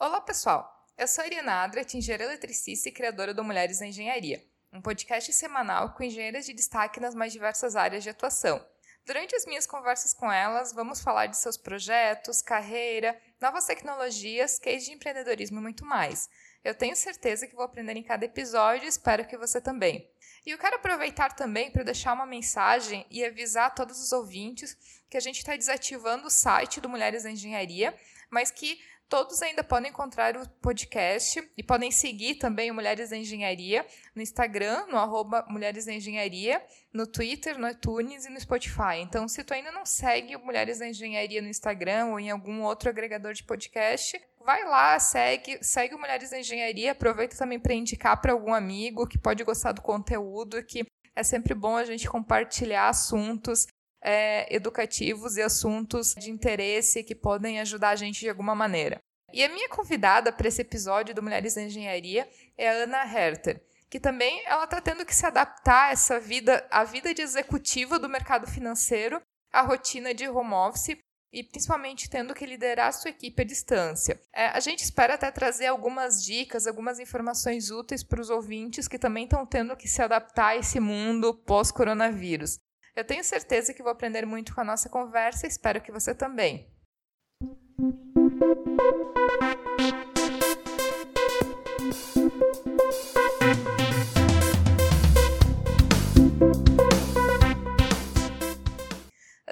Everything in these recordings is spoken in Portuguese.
Olá, pessoal! Eu sou a Irina Adrat, engenheira eletricista e criadora do Mulheres na Engenharia, um podcast semanal com engenheiras de destaque nas mais diversas áreas de atuação. Durante as minhas conversas com elas, vamos falar de seus projetos, carreira, novas tecnologias, case de empreendedorismo e muito mais. Eu tenho certeza que vou aprender em cada episódio e espero que você também. E eu quero aproveitar também para deixar uma mensagem e avisar a todos os ouvintes que a gente está desativando o site do Mulheres na Engenharia, mas que Todos ainda podem encontrar o podcast e podem seguir também o Mulheres da Engenharia no Instagram, no arroba Mulheres da Engenharia, no Twitter, no iTunes e no Spotify. Então, se tu ainda não segue o Mulheres da Engenharia no Instagram ou em algum outro agregador de podcast, vai lá, segue, segue o Mulheres da Engenharia, aproveita também para indicar para algum amigo que pode gostar do conteúdo, que é sempre bom a gente compartilhar assuntos é, educativos e assuntos de interesse que podem ajudar a gente de alguma maneira. E a minha convidada para esse episódio do Mulheres na Engenharia é a Ana Herter, que também ela está tendo que se adaptar a essa vida, a vida de executiva do mercado financeiro, a rotina de home office e principalmente tendo que liderar sua equipe à distância. É, a gente espera até trazer algumas dicas, algumas informações úteis para os ouvintes que também estão tendo que se adaptar a esse mundo pós-coronavírus. Eu tenho certeza que vou aprender muito com a nossa conversa e espero que você também.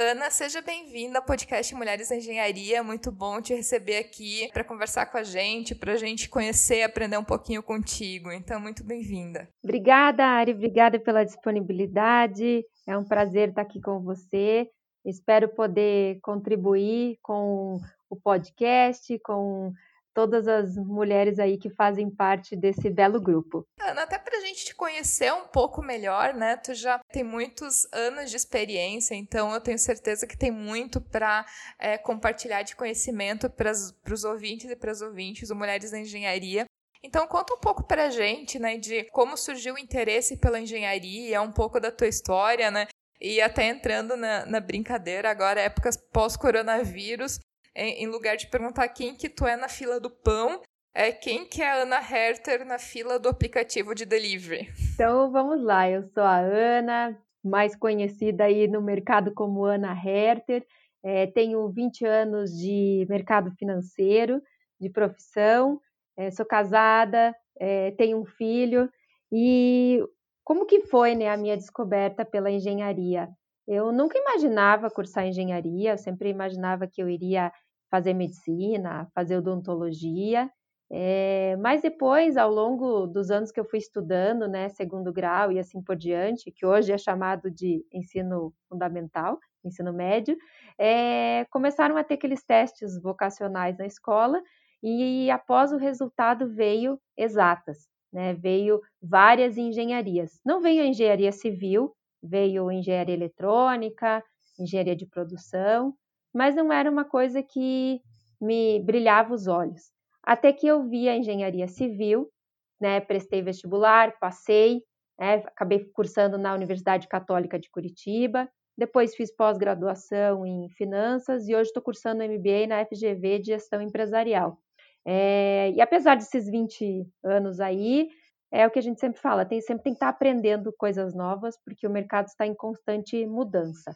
Ana, seja bem-vinda ao podcast Mulheres na Engenharia. Muito bom te receber aqui para conversar com a gente, para a gente conhecer e aprender um pouquinho contigo. Então, muito bem-vinda. Obrigada, Ari. Obrigada pela disponibilidade. É um prazer estar aqui com você. Espero poder contribuir com o podcast, com todas as mulheres aí que fazem parte desse belo grupo. Ana, até para a gente te conhecer um pouco melhor, né? Tu já tem muitos anos de experiência, então eu tenho certeza que tem muito para é, compartilhar de conhecimento para os ouvintes e para as ouvintes do Mulheres da Engenharia. Então conta um pouco para a gente, né, de como surgiu o interesse pela engenharia, um pouco da tua história, né? E até entrando na, na brincadeira, agora épocas pós-coronavírus, em, em, lugar de perguntar quem que tu é na fila do pão, é quem que é a Ana Herter na fila do aplicativo de delivery. Então vamos lá, eu sou a Ana, mais conhecida aí no mercado como Ana Herter, é, tenho 20 anos de mercado financeiro, de profissão, é, sou casada, é, tenho um filho e como que foi né, a minha descoberta pela engenharia? Eu nunca imaginava cursar engenharia, eu sempre imaginava que eu iria fazer medicina, fazer odontologia, é, mas depois, ao longo dos anos que eu fui estudando, né, segundo grau e assim por diante, que hoje é chamado de ensino fundamental, ensino médio, é, começaram a ter aqueles testes vocacionais na escola e após o resultado veio exatas, né? Veio várias engenharias. Não veio a engenharia civil, veio engenharia eletrônica, engenharia de produção, mas não era uma coisa que me brilhava os olhos. Até que eu vi a engenharia civil, né? Prestei vestibular, passei, né? acabei cursando na Universidade Católica de Curitiba. Depois fiz pós-graduação em finanças e hoje estou cursando MBA na FGV de gestão empresarial. É, e apesar desses 20 anos aí, é o que a gente sempre fala, tem, sempre tem que estar aprendendo coisas novas, porque o mercado está em constante mudança.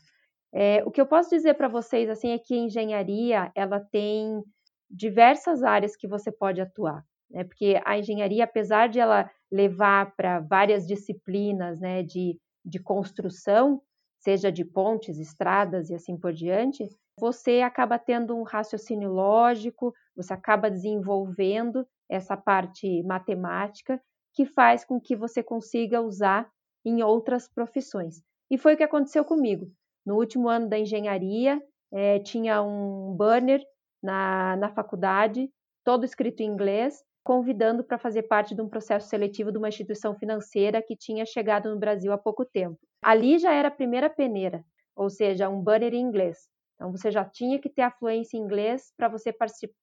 É, o que eu posso dizer para vocês assim é que a engenharia ela tem diversas áreas que você pode atuar, né? Porque a engenharia, apesar de ela levar para várias disciplinas, né, de, de construção, seja de pontes, estradas e assim por diante, você acaba tendo um raciocínio lógico, você acaba desenvolvendo essa parte matemática que faz com que você consiga usar em outras profissões. E foi o que aconteceu comigo. No último ano da engenharia, é, tinha um banner na, na faculdade, todo escrito em inglês, convidando para fazer parte de um processo seletivo de uma instituição financeira que tinha chegado no Brasil há pouco tempo. Ali já era a primeira peneira, ou seja, um banner em inglês. Então, você já tinha que ter a fluência em inglês para você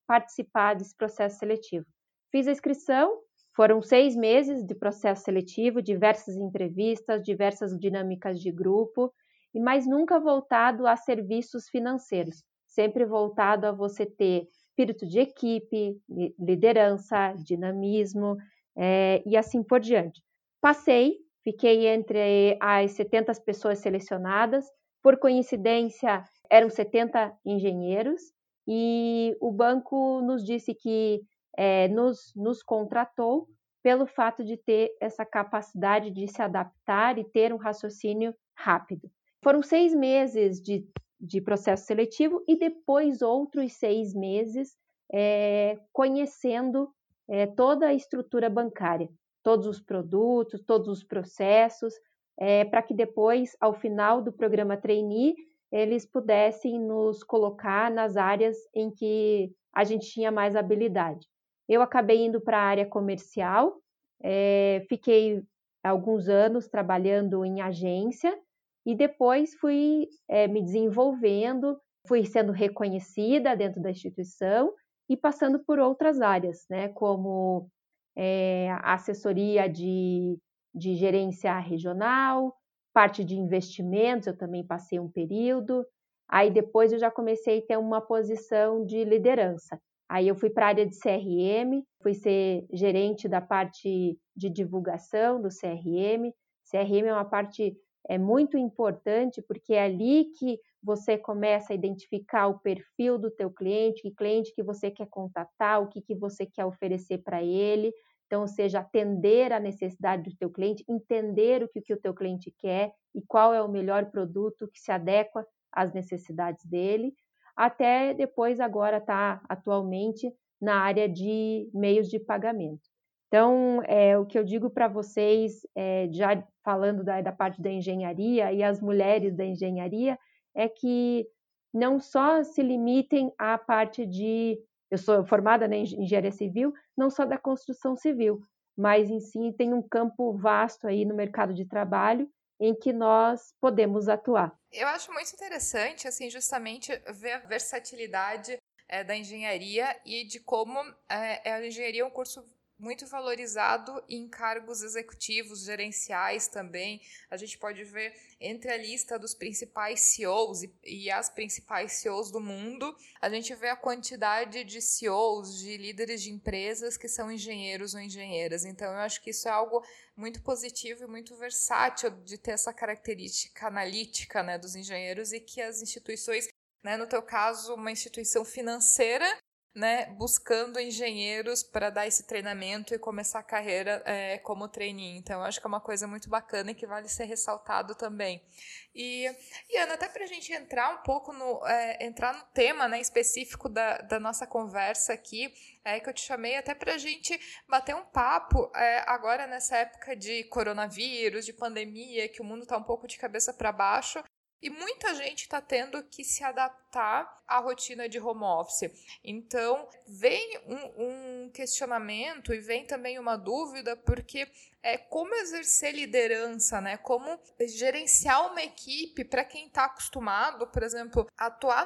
participar desse processo seletivo. Fiz a inscrição, foram seis meses de processo seletivo, diversas entrevistas, diversas dinâmicas de grupo, e mais nunca voltado a serviços financeiros, sempre voltado a você ter espírito de equipe, liderança, dinamismo é, e assim por diante. Passei, fiquei entre as 70 pessoas selecionadas, por coincidência eram 70 engenheiros e o banco nos disse que é, nos, nos contratou pelo fato de ter essa capacidade de se adaptar e ter um raciocínio rápido. Foram seis meses de, de processo seletivo e depois outros seis meses é, conhecendo é, toda a estrutura bancária, todos os produtos, todos os processos, é, para que depois, ao final do programa trainee, eles pudessem nos colocar nas áreas em que a gente tinha mais habilidade. Eu acabei indo para a área comercial, é, fiquei alguns anos trabalhando em agência e depois fui é, me desenvolvendo, fui sendo reconhecida dentro da instituição e passando por outras áreas, né, como é, assessoria de, de gerência regional, parte de investimentos, eu também passei um período. Aí depois eu já comecei a ter uma posição de liderança. Aí eu fui para a área de CRM, fui ser gerente da parte de divulgação do CRM. CRM é uma parte é muito importante porque é ali que você começa a identificar o perfil do teu cliente, que cliente que você quer contatar, o que, que você quer oferecer para ele. Então, ou seja, atender a necessidade do teu cliente, entender o que, que o teu cliente quer e qual é o melhor produto que se adequa às necessidades dele até depois agora está atualmente na área de meios de pagamento. Então, é, o que eu digo para vocês, é, já falando da, da parte da engenharia e as mulheres da engenharia, é que não só se limitem à parte de. Eu sou formada na engenharia civil, não só da construção civil, mas em si tem um campo vasto aí no mercado de trabalho em que nós podemos atuar. Eu acho muito interessante, assim, justamente ver a versatilidade é, da engenharia e de como é, a engenharia é um curso muito valorizado em cargos executivos, gerenciais também. A gente pode ver entre a lista dos principais CEOs e, e, as principais CEOs do mundo, a gente vê a quantidade de CEOs, de líderes de empresas que são engenheiros ou engenheiras. Então, eu acho que isso é algo muito positivo e muito versátil de ter essa característica analítica né, dos engenheiros e que as instituições né, no teu caso, uma instituição financeira né, buscando engenheiros para dar esse treinamento e começar a carreira é, como trainee. Então, acho que é uma coisa muito bacana e que vale ser ressaltado também. E, e Ana, até para a gente entrar um pouco no, é, entrar no tema né, específico da, da nossa conversa aqui, é que eu te chamei até para a gente bater um papo é, agora nessa época de coronavírus, de pandemia, que o mundo está um pouco de cabeça para baixo. E muita gente está tendo que se adaptar à rotina de home office. Então, vem um, um, questionamento e vem também uma dúvida, porque é como exercer liderança, né? Como gerenciar uma equipe para quem está acostumado, por exemplo, atuar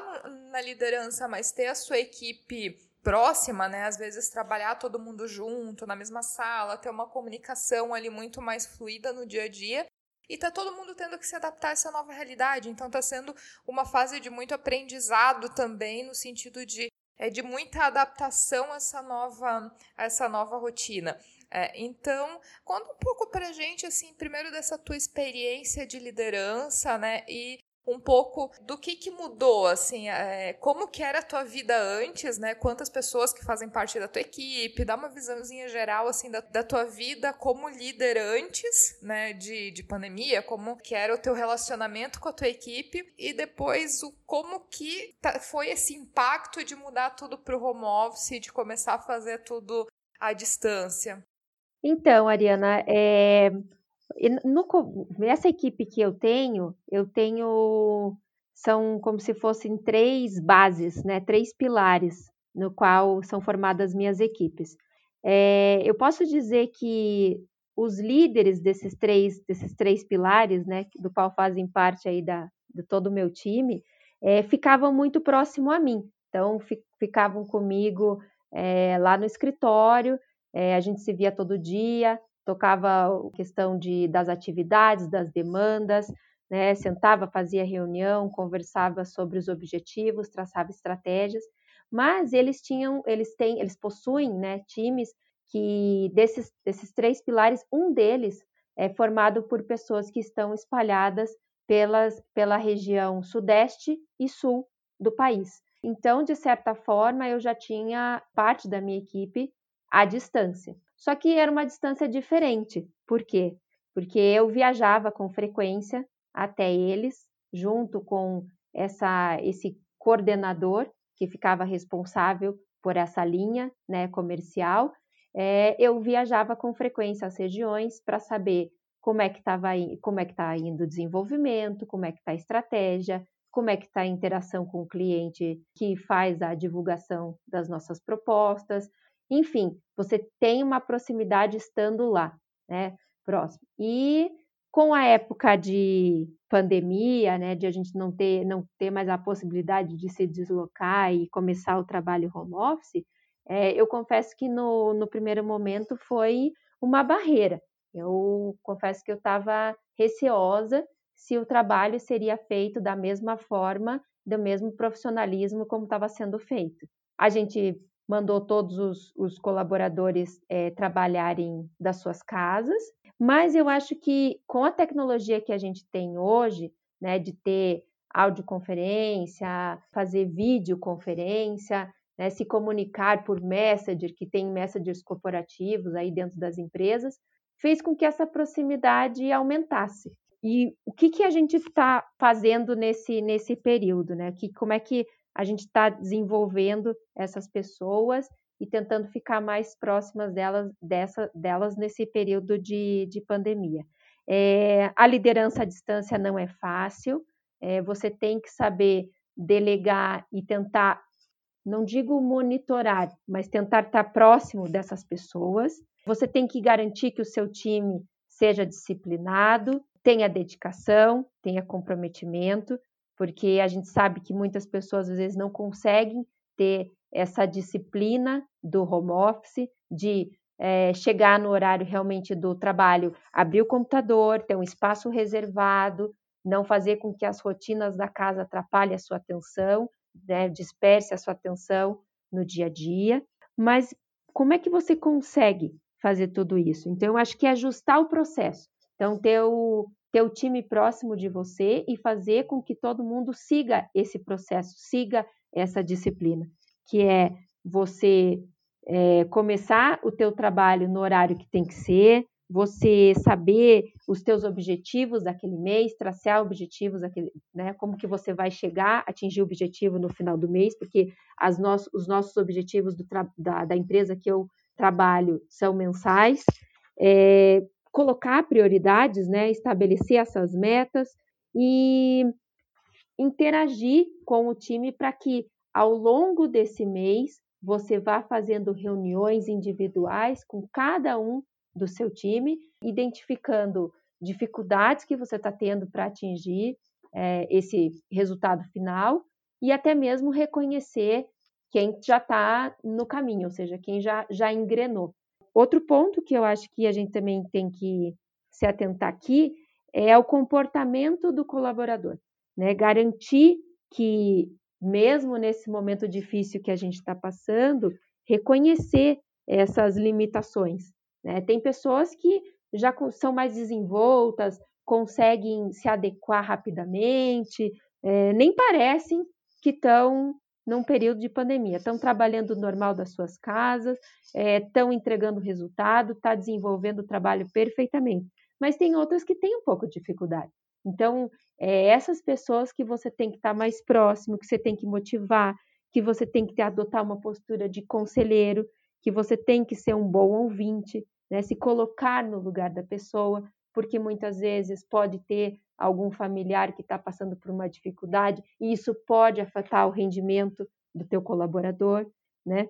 na liderança, mas ter a sua equipe próxima, né? Às vezes trabalhar todo mundo junto, na mesma sala, ter uma comunicação ali muito mais fluida no dia a dia e tá todo mundo tendo que se adaptar a essa nova realidade. Então tá sendo uma fase de muito aprendizado também, no sentido de, é, de muita adaptação a essa nova, a essa nova rotina. É, então, conta um pouco pra gente, assim, primeiro dessa tua experiência de liderança, né? E um pouco do que, que mudou, assim, é, como que era a tua vida antes, né? Quantas pessoas que fazem parte da tua equipe, dá uma visãozinha geral, assim, da, da tua vida como líder antes, né, de, de pandemia, como que era o teu relacionamento com a tua equipe e depois o como que tá, foi esse impacto de mudar tudo para o home office, de começar a fazer tudo à distância. Então, Ariana, é, no, nessa equipe que eu tenho, eu tenho são como se fossem três bases, né, três pilares no qual são formadas minhas equipes. É, eu posso dizer que os líderes desses três desses três pilares, né, do qual fazem parte aí da de todo o meu time, é, ficavam muito próximo a mim. Então ficavam comigo é, lá no escritório. É, a gente se via todo dia, tocava a questão de, das atividades, das demandas, né? sentava, fazia reunião, conversava sobre os objetivos, traçava estratégias, Mas eles tinham, eles têm, eles possuem, né, times que desses, desses três pilares, um deles é formado por pessoas que estão espalhadas pelas, pela região sudeste e sul do país. Então, de certa forma, eu já tinha parte da minha equipe à distância. Só que era uma distância diferente. Por quê? Porque eu viajava com frequência até eles, junto com essa, esse coordenador que ficava responsável por essa linha né, comercial. É, eu viajava com frequência às regiões para saber como é que estava como é que está indo o desenvolvimento, como é que está a estratégia, como é que está a interação com o cliente que faz a divulgação das nossas propostas. Enfim, você tem uma proximidade estando lá, né? Próximo. E com a época de pandemia, né, de a gente não ter, não ter mais a possibilidade de se deslocar e começar o trabalho home office, é, eu confesso que no, no primeiro momento foi uma barreira. Eu confesso que eu estava receosa se o trabalho seria feito da mesma forma, do mesmo profissionalismo como estava sendo feito. A gente mandou todos os, os colaboradores é, trabalharem das suas casas, mas eu acho que com a tecnologia que a gente tem hoje, né, de ter audioconferência, fazer videoconferência, né, se comunicar por Messenger, que tem messengers corporativos aí dentro das empresas, fez com que essa proximidade aumentasse. E o que, que a gente está fazendo nesse, nesse período, né? Que, como é que a gente está desenvolvendo essas pessoas e tentando ficar mais próximas delas, dessa, delas nesse período de, de pandemia. É, a liderança à distância não é fácil, é, você tem que saber delegar e tentar, não digo monitorar, mas tentar estar próximo dessas pessoas. Você tem que garantir que o seu time seja disciplinado, tenha dedicação, tenha comprometimento, porque a gente sabe que muitas pessoas às vezes não conseguem ter essa disciplina do home office, de é, chegar no horário realmente do trabalho, abrir o computador, ter um espaço reservado, não fazer com que as rotinas da casa atrapalhem a sua atenção, né, disperse a sua atenção no dia a dia. Mas como é que você consegue fazer tudo isso? Então, eu acho que é ajustar o processo. Então, ter o, ter o time próximo de você e fazer com que todo mundo siga esse processo, siga essa disciplina, que é você é, começar o teu trabalho no horário que tem que ser, você saber os teus objetivos daquele mês, traçar objetivos daquele, né, como que você vai chegar, atingir o objetivo no final do mês, porque as os nossos objetivos da, da, empresa que eu trabalho são mensais. É, colocar prioridades, né, estabelecer essas metas e interagir com o time para que ao longo desse mês você vá fazendo reuniões individuais com cada um do seu time, identificando dificuldades que você está tendo para atingir é, esse resultado final e até mesmo reconhecer quem já está no caminho, ou seja, quem já, já engrenou. Outro ponto que eu acho que a gente também tem que se atentar aqui é o comportamento do colaborador, né? Garantir que, mesmo nesse momento difícil que a gente está passando, reconhecer essas limitações. Né? Tem pessoas que já são mais desenvoltas, conseguem se adequar rapidamente, é, nem parecem que estão num período de pandemia. Estão trabalhando normal das suas casas, estão é, entregando resultado, está desenvolvendo o trabalho perfeitamente. Mas tem outras que têm um pouco de dificuldade. Então, é essas pessoas que você tem que estar tá mais próximo, que você tem que motivar, que você tem que ter, adotar uma postura de conselheiro, que você tem que ser um bom ouvinte, né? se colocar no lugar da pessoa, porque muitas vezes pode ter algum familiar que está passando por uma dificuldade e isso pode afetar o rendimento do teu colaborador, né?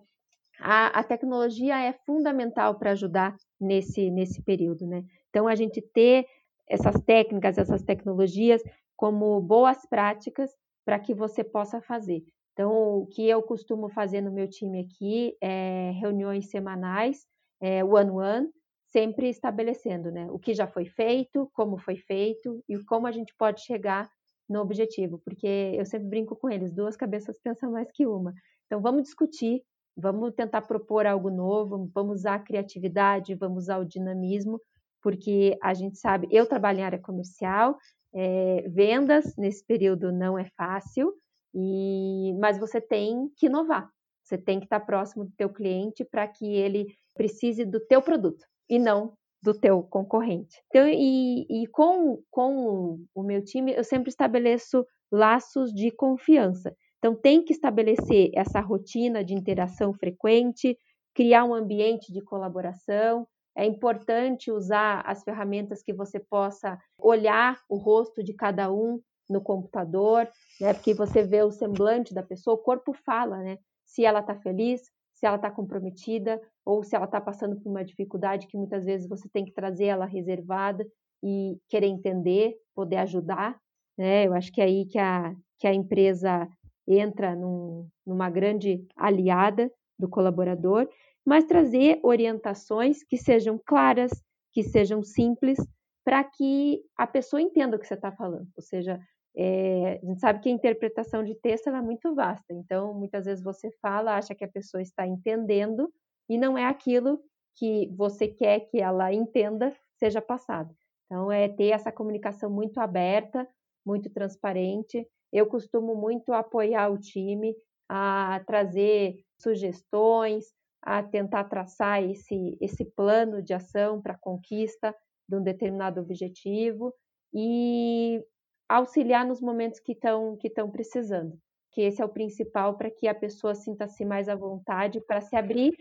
A, a tecnologia é fundamental para ajudar nesse, nesse período, né? Então, a gente ter essas técnicas, essas tecnologias como boas práticas para que você possa fazer. Então, o que eu costumo fazer no meu time aqui é reuniões semanais, é, one-one, -one, sempre estabelecendo né, o que já foi feito, como foi feito e como a gente pode chegar no objetivo, porque eu sempre brinco com eles, duas cabeças pensam mais que uma. Então, vamos discutir, vamos tentar propor algo novo, vamos usar a criatividade, vamos usar o dinamismo, porque a gente sabe, eu trabalho em área comercial, é, vendas nesse período não é fácil, e, mas você tem que inovar. Você tem que estar próximo do teu cliente para que ele precise do teu produto e não do teu concorrente. Então, e, e com, com o meu time, eu sempre estabeleço laços de confiança. Então, tem que estabelecer essa rotina de interação frequente, criar um ambiente de colaboração. É importante usar as ferramentas que você possa olhar o rosto de cada um no computador, né? Porque você vê o semblante da pessoa, o corpo fala, né? Se ela está feliz, se ela está comprometida ou se ela está passando por uma dificuldade que muitas vezes você tem que trazer ela reservada e querer entender, poder ajudar. Né? Eu acho que é aí que a, que a empresa entra num, numa grande aliada do colaborador, mas trazer orientações que sejam claras, que sejam simples, para que a pessoa entenda o que você está falando. Ou seja, é, a gente sabe que a interpretação de texto é muito vasta, então muitas vezes você fala, acha que a pessoa está entendendo e não é aquilo que você quer que ela entenda seja passado. Então é ter essa comunicação muito aberta, muito transparente. Eu costumo muito apoiar o time a trazer sugestões, a tentar traçar esse, esse plano de ação para conquista de um determinado objetivo e auxiliar nos momentos que estão que estão precisando. Que esse é o principal para que a pessoa sinta-se mais à vontade para se abrir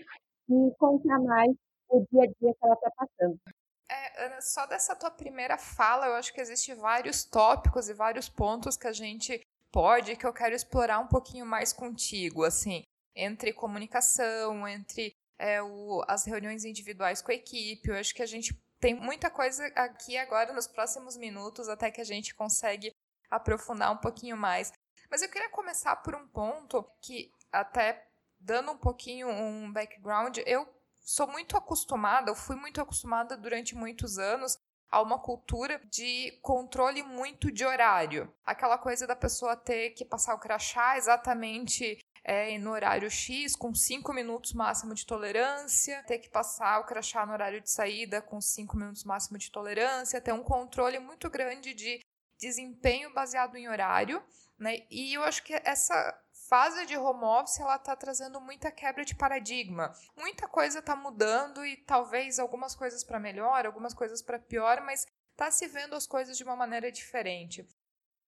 e contar mais o dia a dia que ela está passando. É, Ana, só dessa tua primeira fala, eu acho que existem vários tópicos e vários pontos que a gente pode, que eu quero explorar um pouquinho mais contigo, assim, entre comunicação, entre é, o, as reuniões individuais com a equipe, eu acho que a gente tem muita coisa aqui agora nos próximos minutos, até que a gente consegue aprofundar um pouquinho mais. Mas eu queria começar por um ponto que, até dando um pouquinho um background, eu sou muito acostumada, eu fui muito acostumada durante muitos anos a uma cultura de controle muito de horário. Aquela coisa da pessoa ter que passar o crachá exatamente é, no horário X, com 5 minutos máximo de tolerância, ter que passar o crachá no horário de saída com 5 minutos máximo de tolerância, ter um controle muito grande de desempenho baseado em horário, né? E eu acho que essa fase de home office ela está trazendo muita quebra de paradigma. Muita coisa está mudando e talvez algumas coisas para melhor, algumas coisas para pior, mas está se vendo as coisas de uma maneira diferente.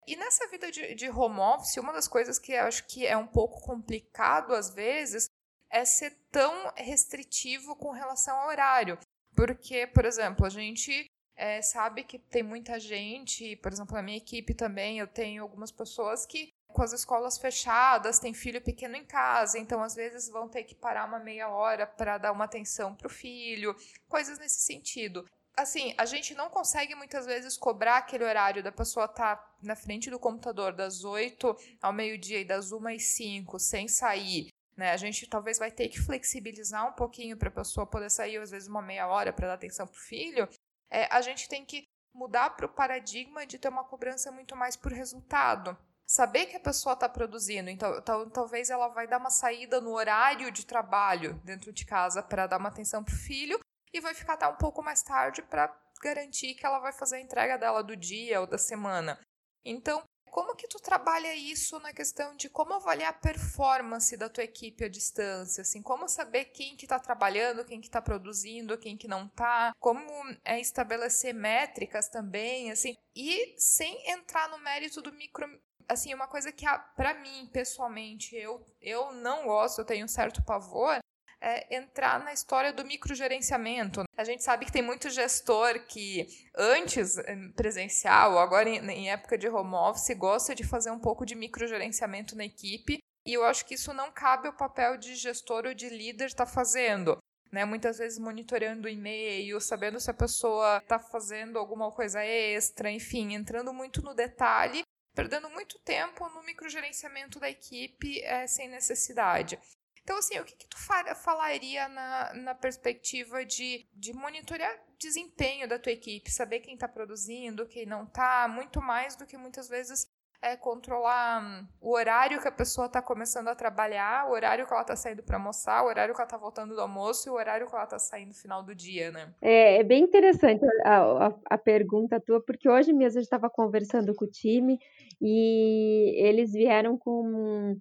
E nessa vida de, de home office, uma das coisas que eu acho que é um pouco complicado às vezes é ser tão restritivo com relação ao horário. Porque, por exemplo, a gente é, sabe que tem muita gente, por exemplo, na minha equipe também, eu tenho algumas pessoas que, com as escolas fechadas, têm filho pequeno em casa, então às vezes vão ter que parar uma meia hora para dar uma atenção para o filho, coisas nesse sentido assim, a gente não consegue muitas vezes cobrar aquele horário da pessoa estar tá na frente do computador das 8 ao meio-dia e das 1 às 5 sem sair. Né? A gente talvez vai ter que flexibilizar um pouquinho para a pessoa poder sair, às vezes, uma meia hora para dar atenção para o filho. É, a gente tem que mudar para o paradigma de ter uma cobrança muito mais por resultado. Saber que a pessoa está produzindo, então talvez ela vai dar uma saída no horário de trabalho dentro de casa para dar uma atenção para o filho, e vai ficar até um pouco mais tarde para garantir que ela vai fazer a entrega dela do dia ou da semana. Então, como que tu trabalha isso na questão de como avaliar a performance da tua equipe à distância, assim, como saber quem que está trabalhando, quem que está produzindo, quem que não está, como é estabelecer métricas também, assim, e sem entrar no mérito do micro, assim, uma coisa que para mim pessoalmente eu eu não gosto, eu tenho um certo pavor, é, entrar na história do microgerenciamento. A gente sabe que tem muito gestor que antes eh, presencial, agora em, em época de home office, gosta de fazer um pouco de microgerenciamento na equipe. E eu acho que isso não cabe ao papel de gestor ou de líder estar tá fazendo. Né, muitas vezes monitorando o e-mail, sabendo se a pessoa está fazendo alguma coisa extra, enfim, entrando muito no detalhe, perdendo muito tempo no microgerenciamento da equipe é, sem necessidade. Então, assim, o que, que tu falaria na, na perspectiva de, de monitorar desempenho da tua equipe, saber quem está produzindo, quem não está, muito mais do que muitas vezes é controlar hum, o horário que a pessoa está começando a trabalhar, o horário que ela está saindo para almoçar, o horário que ela está voltando do almoço e o horário que ela está saindo no final do dia, né? É, é bem interessante a, a, a, pergunta tua, porque hoje mesmo gente estava conversando com o time e eles vieram com,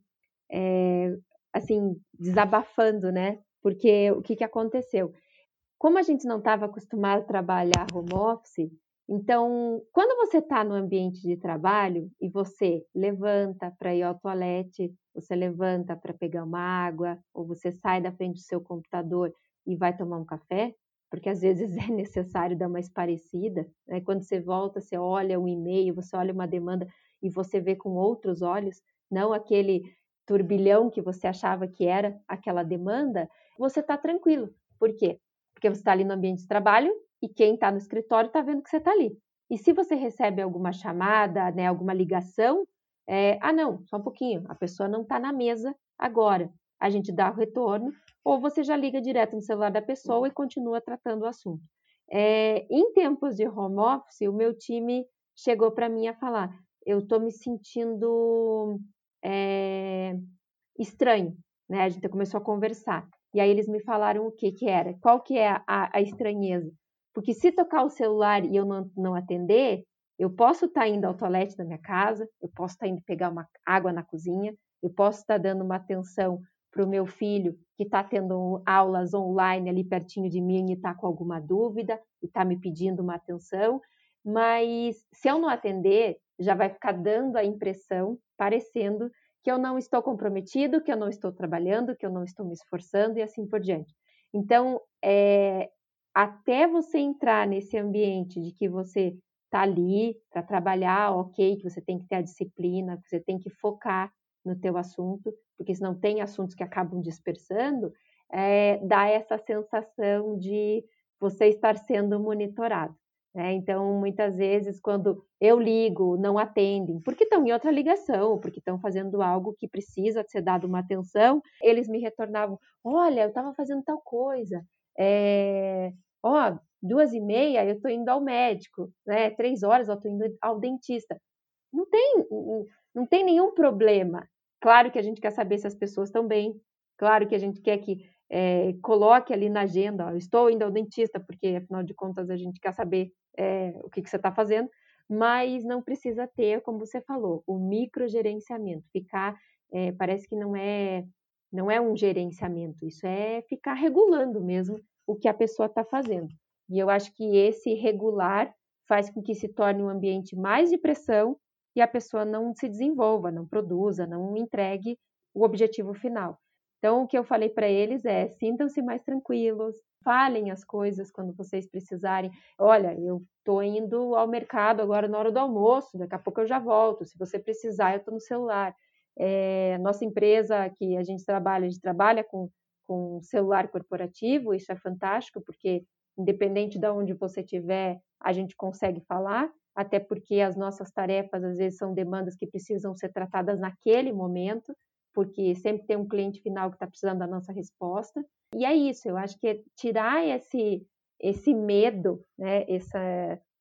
é, assim, desabafando, né? Porque o que, que aconteceu? Como a gente não estava acostumado a trabalhar home office, então, quando você está no ambiente de trabalho e você levanta para ir ao toalete, você levanta para pegar uma água, ou você sai da frente do seu computador e vai tomar um café, porque às vezes é necessário dar uma esparecida. Né? Quando você volta, você olha um e-mail, você olha uma demanda e você vê com outros olhos, não aquele turbilhão que você achava que era aquela demanda, você está tranquilo. Por quê? Porque você está ali no ambiente de trabalho e quem está no escritório está vendo que você está ali. E se você recebe alguma chamada, né, alguma ligação, é, ah, não, só um pouquinho, a pessoa não está na mesa agora. A gente dá o retorno, ou você já liga direto no celular da pessoa e continua tratando o assunto. É, em tempos de home office, o meu time chegou para mim a falar: eu estou me sentindo é, estranho, né? A gente começou a conversar. E aí eles me falaram o que que era, qual que é a, a estranheza. Porque se tocar o celular e eu não, não atender, eu posso estar tá indo ao toalete da minha casa, eu posso estar tá indo pegar uma água na cozinha, eu posso estar tá dando uma atenção para o meu filho que está tendo aulas online ali pertinho de mim e está com alguma dúvida e está me pedindo uma atenção, mas se eu não atender, já vai ficar dando a impressão, parecendo que eu não estou comprometido, que eu não estou trabalhando, que eu não estou me esforçando e assim por diante. Então, é, até você entrar nesse ambiente de que você está ali para trabalhar, ok, que você tem que ter a disciplina, que você tem que focar no teu assunto, porque senão tem assuntos que acabam dispersando, é, dá essa sensação de você estar sendo monitorado. Né? Então, muitas vezes, quando eu ligo, não atendem, porque estão em outra ligação, porque estão fazendo algo que precisa ser dado uma atenção, eles me retornavam: Olha, eu estava fazendo tal coisa, é, ó, duas e meia eu estou indo ao médico, né? Três horas eu estou indo ao dentista. Não tem, não tem nenhum problema. Claro que a gente quer saber se as pessoas estão bem. Claro que a gente quer que é, coloque ali na agenda, ó, estou indo ao dentista, porque afinal de contas a gente quer saber é, o que, que você está fazendo, mas não precisa ter, como você falou, o microgerenciamento. Ficar, é, parece que não é, não é um gerenciamento, isso é ficar regulando mesmo o que a pessoa está fazendo. E eu acho que esse regular faz com que se torne um ambiente mais de pressão e a pessoa não se desenvolva, não produza, não entregue o objetivo final. Então, o que eu falei para eles é: sintam-se mais tranquilos, falem as coisas quando vocês precisarem. Olha, eu estou indo ao mercado agora na hora do almoço, daqui a pouco eu já volto. Se você precisar, eu estou no celular. É, nossa empresa que a gente trabalha, a gente trabalha com com celular corporativo, isso é fantástico, porque independente de onde você estiver, a gente consegue falar, até porque as nossas tarefas às vezes são demandas que precisam ser tratadas naquele momento, porque sempre tem um cliente final que está precisando da nossa resposta. E é isso, eu acho que é tirar esse, esse medo, né, essa,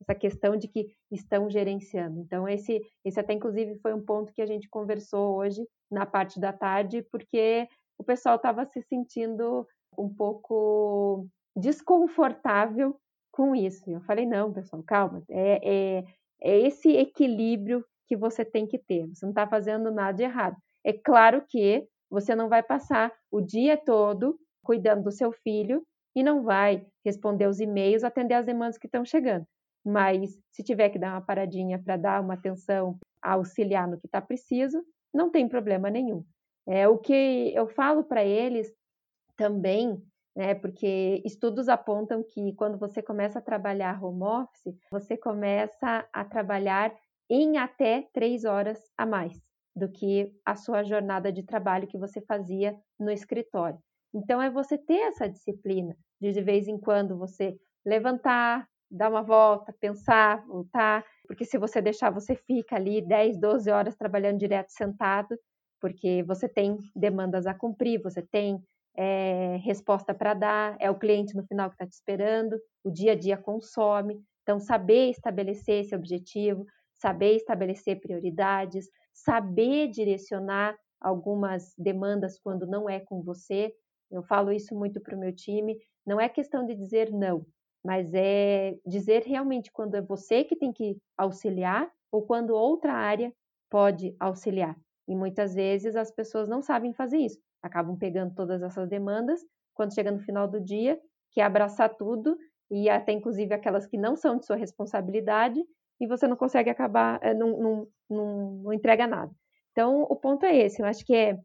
essa questão de que estão gerenciando. Então, esse, esse até inclusive foi um ponto que a gente conversou hoje na parte da tarde, porque o pessoal estava se sentindo um pouco desconfortável com isso. Eu falei, não, pessoal, calma, é, é, é esse equilíbrio que você tem que ter. Você não está fazendo nada de errado. É claro que você não vai passar o dia todo cuidando do seu filho e não vai responder os e-mails, atender as demandas que estão chegando. Mas se tiver que dar uma paradinha para dar uma atenção, auxiliar no que está preciso, não tem problema nenhum. É, o que eu falo para eles também, né, porque estudos apontam que quando você começa a trabalhar home office, você começa a trabalhar em até três horas a mais do que a sua jornada de trabalho que você fazia no escritório. Então, é você ter essa disciplina de de vez em quando você levantar, dar uma volta, pensar, voltar, porque se você deixar, você fica ali 10, 12 horas trabalhando direto sentado porque você tem demandas a cumprir, você tem é, resposta para dar, é o cliente no final que está te esperando, o dia a dia consome. Então, saber estabelecer esse objetivo, saber estabelecer prioridades, saber direcionar algumas demandas quando não é com você. Eu falo isso muito para o meu time. Não é questão de dizer não, mas é dizer realmente quando é você que tem que auxiliar ou quando outra área pode auxiliar. E muitas vezes as pessoas não sabem fazer isso, acabam pegando todas essas demandas, quando chega no final do dia, que abraçar tudo e até inclusive aquelas que não são de sua responsabilidade e você não consegue acabar, eh, não, não, não, não entrega nada. Então, o ponto é esse, eu acho que é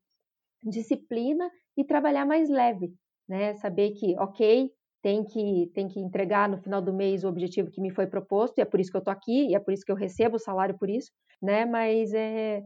disciplina e trabalhar mais leve, né? Saber que, ok, tem que, tem que entregar no final do mês o objetivo que me foi proposto, e é por isso que eu estou aqui, e é por isso que eu recebo o salário por isso, né? Mas é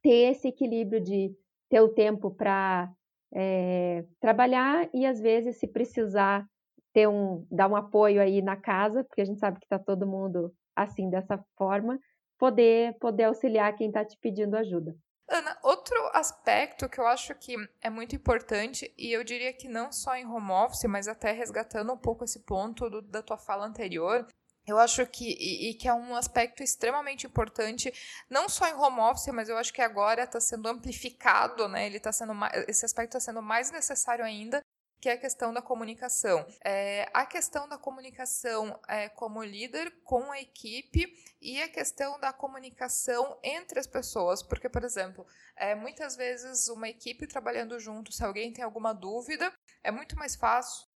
ter esse equilíbrio de ter o tempo para é, trabalhar e às vezes se precisar ter um dar um apoio aí na casa, porque a gente sabe que está todo mundo assim dessa forma, poder poder auxiliar quem está te pedindo ajuda. Ana, outro aspecto que eu acho que é muito importante, e eu diria que não só em home office, mas até resgatando um pouco esse ponto do, da tua fala anterior, eu acho que, e, e, que é um aspecto extremamente importante, não só em home office, mas eu acho que agora está sendo amplificado, né? Ele está sendo mais, esse aspecto está sendo mais necessário ainda, que é a questão da comunicação. É, a questão da comunicação é, como líder com a equipe e a questão da comunicação entre as pessoas, porque, por exemplo, é, muitas vezes uma equipe trabalhando junto, se alguém tem alguma dúvida, é muito mais fácil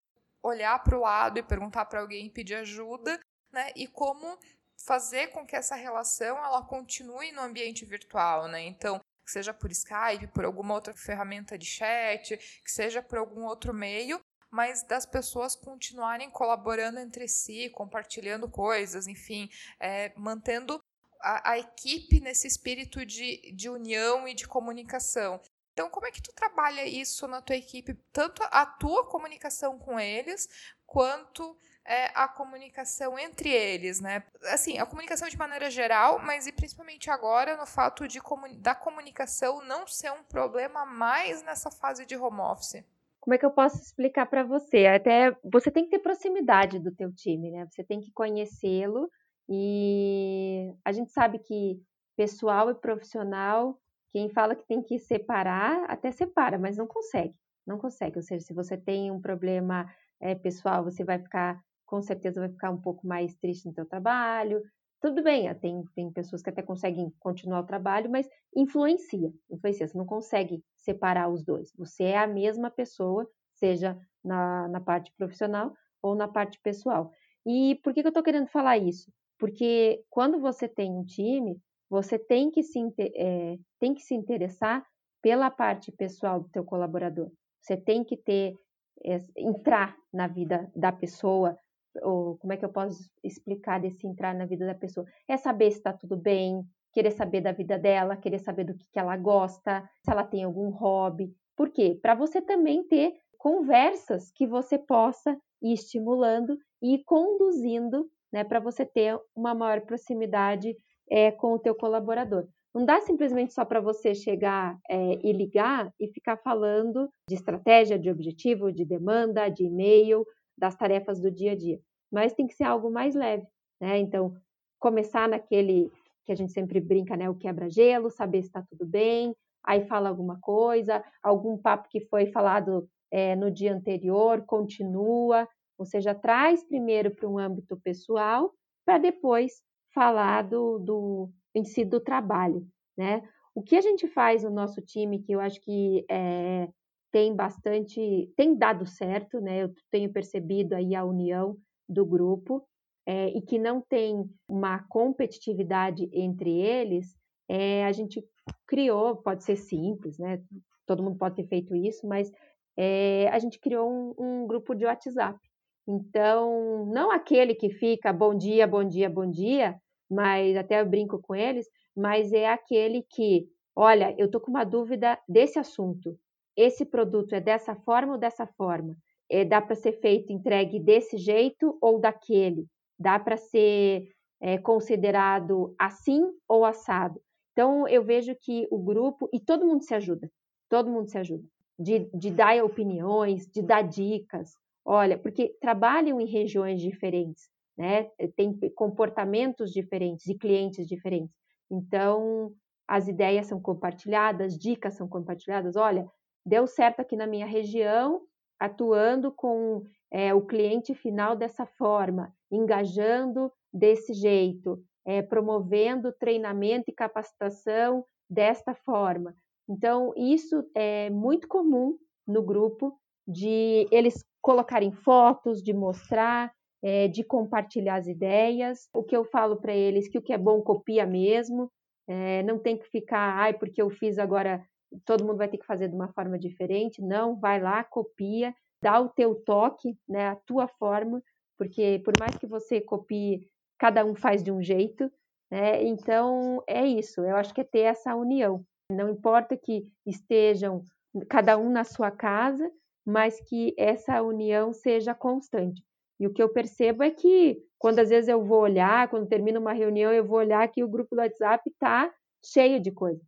olhar para o lado e perguntar para alguém pedir ajuda, né? E como fazer com que essa relação ela continue no ambiente virtual, né? Então, que seja por Skype, por alguma outra ferramenta de chat, que seja por algum outro meio, mas das pessoas continuarem colaborando entre si, compartilhando coisas, enfim, é, mantendo a, a, equipe nesse espírito de, de união e de comunicação. Então, como é que tu trabalha isso na tua equipe, tanto a tua comunicação com eles, quanto é a comunicação entre eles, né? Assim, a comunicação de maneira geral, mas e principalmente agora no fato de da comunicação não ser um problema mais nessa fase de home office. Como é que eu posso explicar para você? Até você tem que ter proximidade do teu time, né? Você tem que conhecê-lo e a gente sabe que pessoal e profissional, quem fala que tem que separar, até separa, mas não consegue, não consegue. Ou seja, se você tem um problema é, pessoal, você vai ficar com certeza vai ficar um pouco mais triste no teu trabalho. Tudo bem, ah, tem, tem pessoas que até conseguem continuar o trabalho, mas influencia, influencia. Você não consegue separar os dois. Você é a mesma pessoa, seja na, na parte profissional ou na parte pessoal. E por que, que eu estou querendo falar isso? Porque quando você tem um time, você tem que se, é, tem que se interessar pela parte pessoal do teu colaborador. Você tem que ter é, entrar na vida da pessoa, ou como é que eu posso explicar desse entrar na vida da pessoa? É saber se está tudo bem, querer saber da vida dela, querer saber do que, que ela gosta, se ela tem algum hobby. Por quê? Para você também ter conversas que você possa ir estimulando e ir conduzindo, né, para você ter uma maior proximidade é, com o teu colaborador. Não dá simplesmente só para você chegar é, e ligar e ficar falando de estratégia, de objetivo, de demanda, de e-mail, das tarefas do dia a dia, mas tem que ser algo mais leve, né? Então, começar naquele que a gente sempre brinca, né? O quebra-gelo, saber se está tudo bem, aí fala alguma coisa, algum papo que foi falado é, no dia anterior, continua, ou seja, traz primeiro para um âmbito pessoal, para depois falar do, do em si do trabalho, né? O que a gente faz no nosso time, que eu acho que é, tem bastante, tem dado certo, né? Eu tenho percebido aí a união do grupo é, e que não tem uma competitividade entre eles. É, a gente criou, pode ser simples, né? Todo mundo pode ter feito isso, mas é, a gente criou um, um grupo de WhatsApp. Então, não aquele que fica bom dia, bom dia, bom dia, mas até eu brinco com eles, mas é aquele que, olha, eu tô com uma dúvida desse assunto esse produto é dessa forma ou dessa forma? É, dá para ser feito entregue desse jeito ou daquele? Dá para ser é, considerado assim ou assado? Então, eu vejo que o grupo, e todo mundo se ajuda, todo mundo se ajuda, de, de dar opiniões, de dar dicas. Olha, porque trabalham em regiões diferentes. né? Tem comportamentos diferentes, de clientes diferentes. Então, as ideias são compartilhadas, dicas são compartilhadas. Olha, deu certo aqui na minha região, atuando com é, o cliente final dessa forma, engajando desse jeito, é, promovendo treinamento e capacitação desta forma. Então, isso é muito comum no grupo, de eles colocarem fotos, de mostrar, é, de compartilhar as ideias. O que eu falo para eles que o que é bom copia mesmo, é, não tem que ficar, ai, porque eu fiz agora, todo mundo vai ter que fazer de uma forma diferente. Não, vai lá, copia, dá o teu toque, né, a tua forma, porque por mais que você copie, cada um faz de um jeito, né? Então é isso. Eu acho que é ter essa união. Não importa que estejam cada um na sua casa, mas que essa união seja constante. E o que eu percebo é que quando às vezes eu vou olhar, quando termina uma reunião, eu vou olhar que o grupo do WhatsApp está cheio de coisa.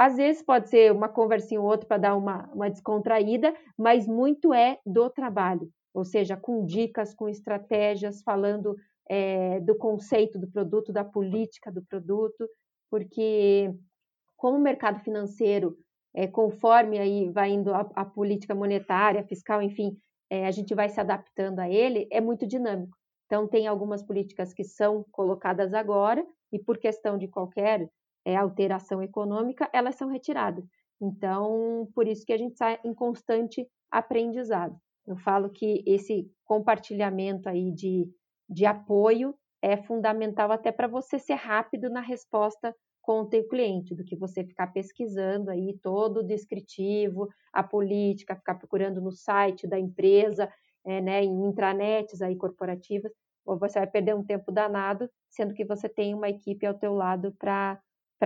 Às vezes pode ser uma conversinha ou outra para dar uma, uma descontraída, mas muito é do trabalho, ou seja, com dicas, com estratégias, falando é, do conceito do produto, da política do produto, porque como o mercado financeiro, é, conforme aí vai indo a, a política monetária, fiscal, enfim, é, a gente vai se adaptando a ele, é muito dinâmico. Então, tem algumas políticas que são colocadas agora e, por questão de qualquer é, alteração econômica, elas são retiradas. Então, por isso que a gente está em constante aprendizado. Eu falo que esse compartilhamento aí de, de apoio é fundamental até para você ser rápido na resposta com o teu cliente, do que você ficar pesquisando aí todo o descritivo, a política, ficar procurando no site da empresa, é, né, em intranets aí corporativas, ou você vai perder um tempo danado, sendo que você tem uma equipe ao teu lado para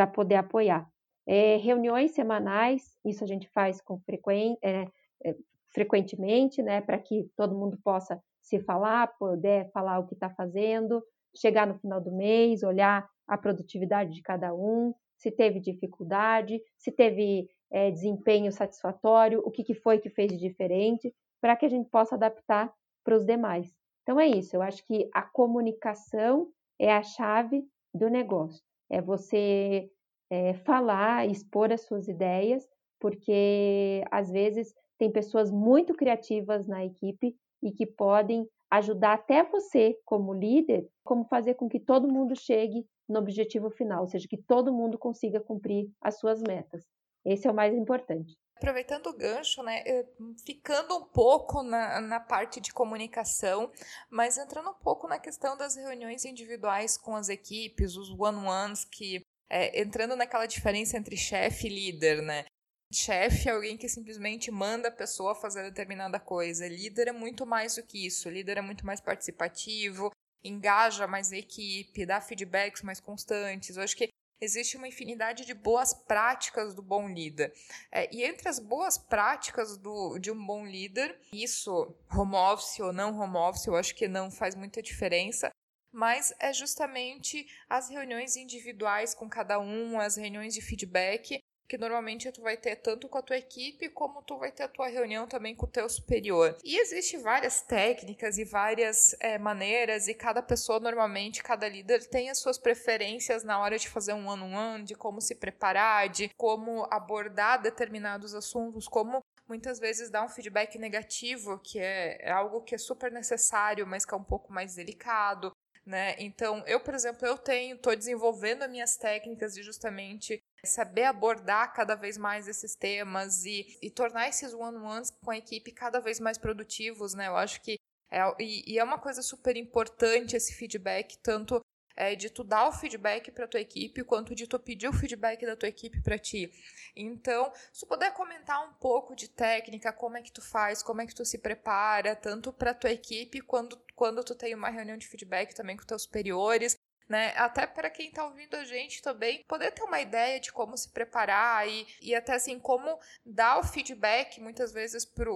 poder apoiar. É, reuniões semanais, isso a gente faz com frequen, é, é, frequentemente, né, para que todo mundo possa se falar, poder falar o que está fazendo, chegar no final do mês, olhar a produtividade de cada um, se teve dificuldade, se teve é, desempenho satisfatório, o que, que foi que fez de diferente, para que a gente possa adaptar para os demais. Então é isso, eu acho que a comunicação é a chave do negócio. É você é, falar, expor as suas ideias, porque às vezes tem pessoas muito criativas na equipe e que podem ajudar até você, como líder, como fazer com que todo mundo chegue no objetivo final, ou seja, que todo mundo consiga cumprir as suas metas. Esse é o mais importante. Aproveitando o gancho, né, eh, ficando um pouco na, na parte de comunicação, mas entrando um pouco na questão das reuniões individuais com as equipes, os one-ones, que é, entrando naquela diferença entre chefe e líder, né? Chefe é alguém que simplesmente manda a pessoa fazer determinada coisa. Líder é muito mais do que isso. Líder é muito mais participativo, engaja mais a equipe, dá feedbacks mais constantes. Eu acho que existe uma infinidade de boas práticas do bom líder. É, e entre as boas práticas do, de um bom líder, isso, home office ou não home office, eu acho que não faz muita diferença, mas é justamente as reuniões individuais com cada um, as reuniões de feedback, que normalmente tu vai ter tanto com a tua equipe como tu vai ter a tua reunião também com o teu superior. E existe várias técnicas e várias é, maneiras e cada pessoa normalmente, cada líder tem as suas preferências na hora de fazer um one-on-one, -on -one, de como se preparar, de como abordar determinados assuntos, como muitas vezes dar um feedback negativo, que é, é algo que é super necessário, mas que é um pouco mais delicado. Né? Então, eu, por exemplo, eu tenho, estou desenvolvendo as minhas técnicas de justamente saber abordar cada vez mais esses temas e, e tornar esses one-ones com a equipe cada vez mais produtivos, né? Eu acho que é, e, e é uma coisa super importante esse feedback, tanto é, de tu dar o feedback para tua equipe, quanto de tu pedir o feedback da tua equipe para ti. Então, se tu puder comentar um pouco de técnica, como é que tu faz, como é que tu se prepara, tanto para tua equipe quando quando tu tem uma reunião de feedback também com teus superiores, né? Até para quem está ouvindo a gente também poder ter uma ideia de como se preparar e, e até assim como dar o feedback muitas vezes para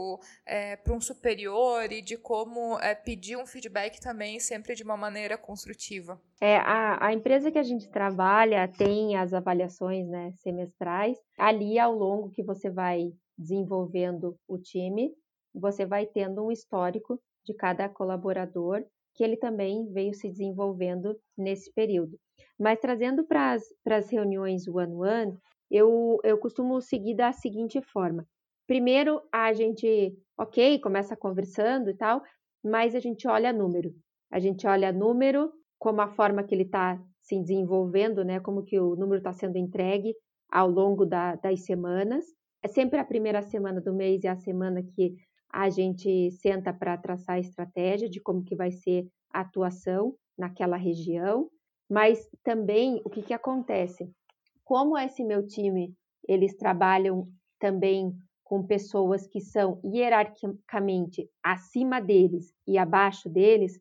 é, um superior e de como é, pedir um feedback também sempre de uma maneira construtiva. É, a, a empresa que a gente trabalha tem as avaliações né, semestrais. Ali, ao longo que você vai desenvolvendo o time, você vai tendo um histórico de cada colaborador que ele também veio se desenvolvendo nesse período. Mas trazendo para as reuniões one-one, eu, eu costumo seguir da seguinte forma. Primeiro, a gente, ok, começa conversando e tal, mas a gente olha número. A gente olha número, como a forma que ele está se desenvolvendo, né? Como que o número está sendo entregue ao longo da, das semanas. É sempre a primeira semana do mês e a semana que a gente senta para traçar a estratégia de como que vai ser a atuação naquela região. Mas também o que, que acontece? Como esse meu time, eles trabalham também com pessoas que são hierarquicamente acima deles e abaixo deles,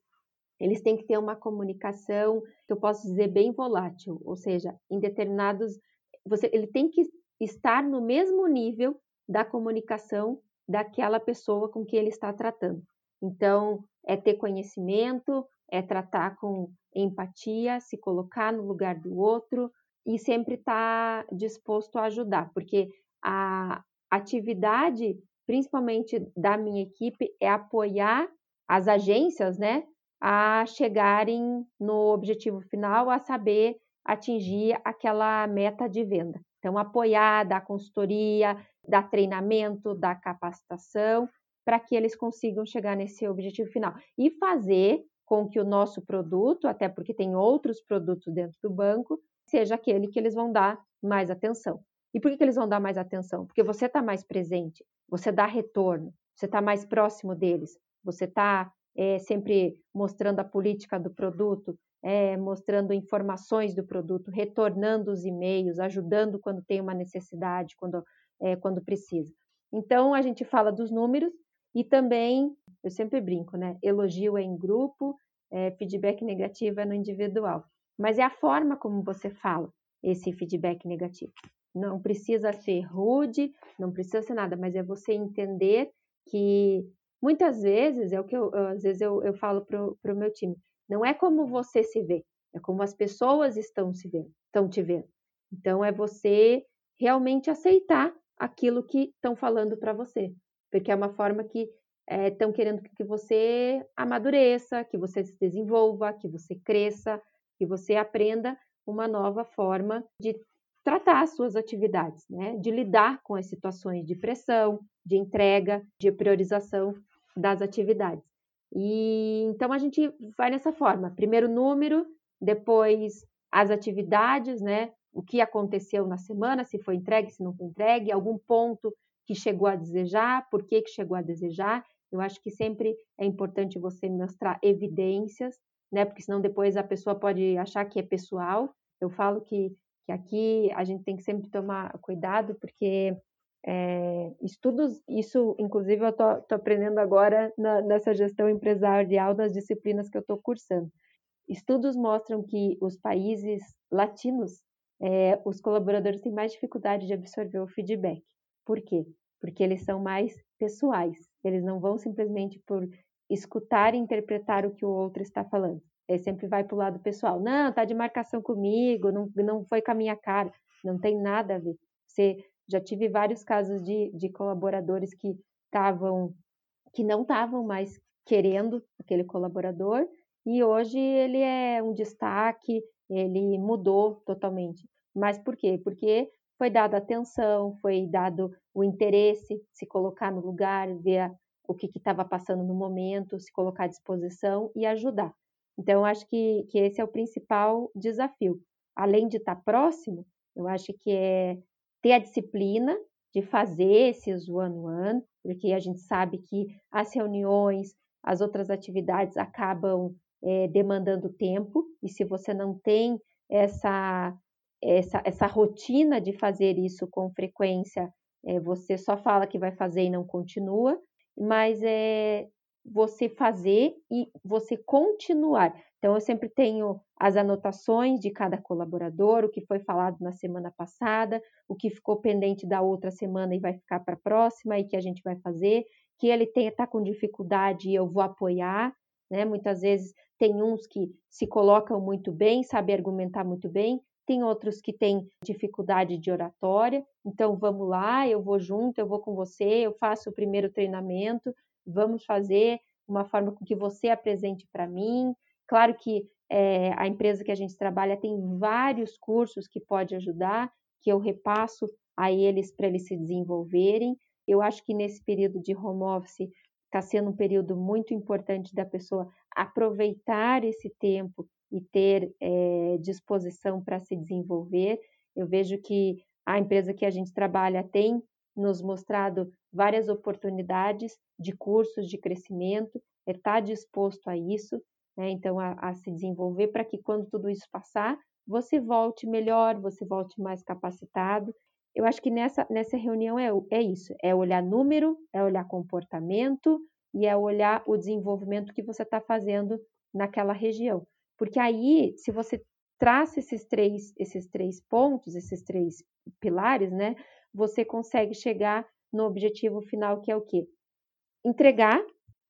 eles têm que ter uma comunicação que eu posso dizer bem volátil, ou seja, em determinados você ele tem que estar no mesmo nível da comunicação daquela pessoa com que ele está tratando. Então, é ter conhecimento, é tratar com empatia, se colocar no lugar do outro e sempre estar tá disposto a ajudar, porque a atividade, principalmente da minha equipe, é apoiar as agências, né, a chegarem no objetivo final, a saber atingir aquela meta de venda. Então, apoiar, dar consultoria, dar treinamento, dar capacitação, para que eles consigam chegar nesse objetivo final. E fazer com que o nosso produto, até porque tem outros produtos dentro do banco, seja aquele que eles vão dar mais atenção. E por que, que eles vão dar mais atenção? Porque você está mais presente, você dá retorno, você está mais próximo deles, você está é, sempre mostrando a política do produto, é, mostrando informações do produto, retornando os e-mails, ajudando quando tem uma necessidade, quando, é, quando precisa. Então, a gente fala dos números e também, eu sempre brinco, né? Elogio é em grupo, é, feedback negativo é no individual. Mas é a forma como você fala esse feedback negativo. Não precisa ser rude, não precisa ser nada, mas é você entender que muitas vezes, é o que eu, às vezes eu, eu falo para o meu time, não é como você se vê, é como as pessoas estão se vendo, estão te vendo. Então é você realmente aceitar aquilo que estão falando para você, porque é uma forma que estão é, querendo que você amadureça, que você se desenvolva, que você cresça, que você aprenda uma nova forma de tratar as suas atividades, né? de lidar com as situações de pressão, de entrega, de priorização das atividades. E então a gente vai nessa forma: primeiro número, depois as atividades, né? O que aconteceu na semana, se foi entregue, se não foi entregue, algum ponto que chegou a desejar, por que, que chegou a desejar. Eu acho que sempre é importante você mostrar evidências, né? Porque senão depois a pessoa pode achar que é pessoal. Eu falo que, que aqui a gente tem que sempre tomar cuidado, porque é, estudos, isso inclusive eu estou aprendendo agora na, nessa gestão empresarial das disciplinas que eu estou cursando. Estudos mostram que os países latinos, é, os colaboradores têm mais dificuldade de absorver o feedback. Por quê? Porque eles são mais pessoais. Eles não vão simplesmente por escutar e interpretar o que o outro está falando. Ele sempre vai para o lado pessoal. Não, tá de marcação comigo, não, não foi com a minha cara. Não tem nada a ver. Você já tive vários casos de, de colaboradores que estavam, que não estavam mais querendo aquele colaborador e hoje ele é um destaque, ele mudou totalmente. Mas por quê? Porque foi dada atenção, foi dado o interesse, se colocar no lugar, ver o que estava passando no momento, se colocar à disposição e ajudar. Então, acho que, que esse é o principal desafio. Além de estar próximo, eu acho que é ter a disciplina de fazer esses one-one, porque a gente sabe que as reuniões, as outras atividades acabam é, demandando tempo, e se você não tem essa, essa, essa rotina de fazer isso com frequência, é, você só fala que vai fazer e não continua, mas é você fazer e você continuar. Então, eu sempre tenho as anotações de cada colaborador, o que foi falado na semana passada, o que ficou pendente da outra semana e vai ficar para a próxima e que a gente vai fazer, que ele está com dificuldade e eu vou apoiar. Né? Muitas vezes tem uns que se colocam muito bem, sabem argumentar muito bem, tem outros que têm dificuldade de oratória, então vamos lá, eu vou junto, eu vou com você, eu faço o primeiro treinamento, vamos fazer, uma forma com que você apresente para mim. Claro que é, a empresa que a gente trabalha tem vários cursos que pode ajudar, que eu repasso a eles para eles se desenvolverem. Eu acho que nesse período de home office está sendo um período muito importante da pessoa aproveitar esse tempo e ter é, disposição para se desenvolver. Eu vejo que a empresa que a gente trabalha tem nos mostrado várias oportunidades de cursos de crescimento, está disposto a isso, né? então a, a se desenvolver para que quando tudo isso passar, você volte melhor, você volte mais capacitado. Eu acho que nessa, nessa reunião é, é isso: é olhar número, é olhar comportamento e é olhar o desenvolvimento que você está fazendo naquela região. Porque aí, se você traça esses três, esses três pontos, esses três pilares, né, você consegue chegar no objetivo final, que é o quê? Entregar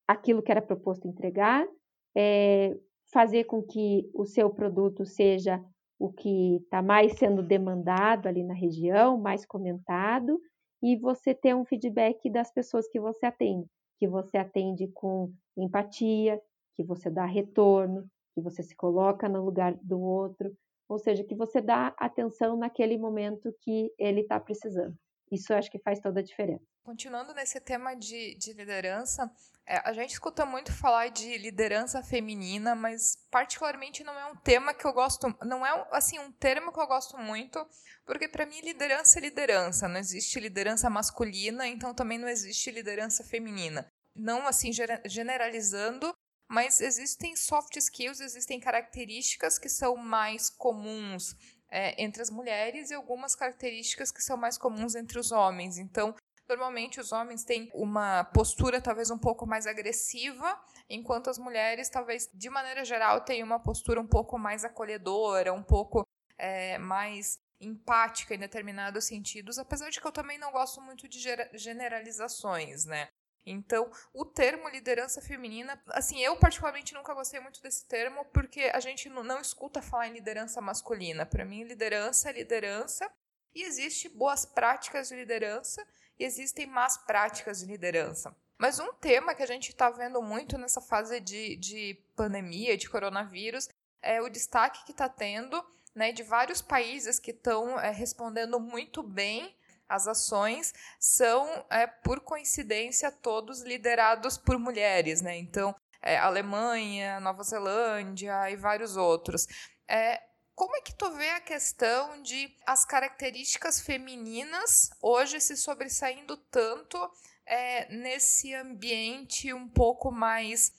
aquilo que era proposto entregar, é, fazer com que o seu produto seja o que está mais sendo demandado ali na região, mais comentado, e você ter um feedback das pessoas que você atende, que você atende com empatia, que você dá retorno, que você se coloca no lugar do outro, ou seja, que você dá atenção naquele momento que ele está precisando. Isso eu acho que faz toda a diferença. Continuando nesse tema de, de liderança, é, a gente escuta muito falar de liderança feminina, mas particularmente não é um tema que eu gosto, não é assim um termo que eu gosto muito, porque para mim liderança é liderança, não existe liderança masculina, então também não existe liderança feminina. Não assim generalizando, mas existem soft skills, existem características que são mais comuns é, entre as mulheres e algumas características que são mais comuns entre os homens. Então, normalmente os homens têm uma postura talvez um pouco mais agressiva, enquanto as mulheres, talvez de maneira geral, têm uma postura um pouco mais acolhedora, um pouco é, mais empática em determinados sentidos, apesar de que eu também não gosto muito de generalizações, né? Então, o termo liderança feminina, assim, eu particularmente nunca gostei muito desse termo porque a gente não escuta falar em liderança masculina. Para mim, liderança é liderança e existe boas práticas de liderança e existem más práticas de liderança. Mas um tema que a gente está vendo muito nessa fase de, de pandemia, de coronavírus, é o destaque que está tendo né, de vários países que estão é, respondendo muito bem as ações são, é, por coincidência, todos liderados por mulheres, né? Então, é, Alemanha, Nova Zelândia e vários outros. É, como é que tu vê a questão de as características femininas hoje se sobressaindo tanto é, nesse ambiente um pouco mais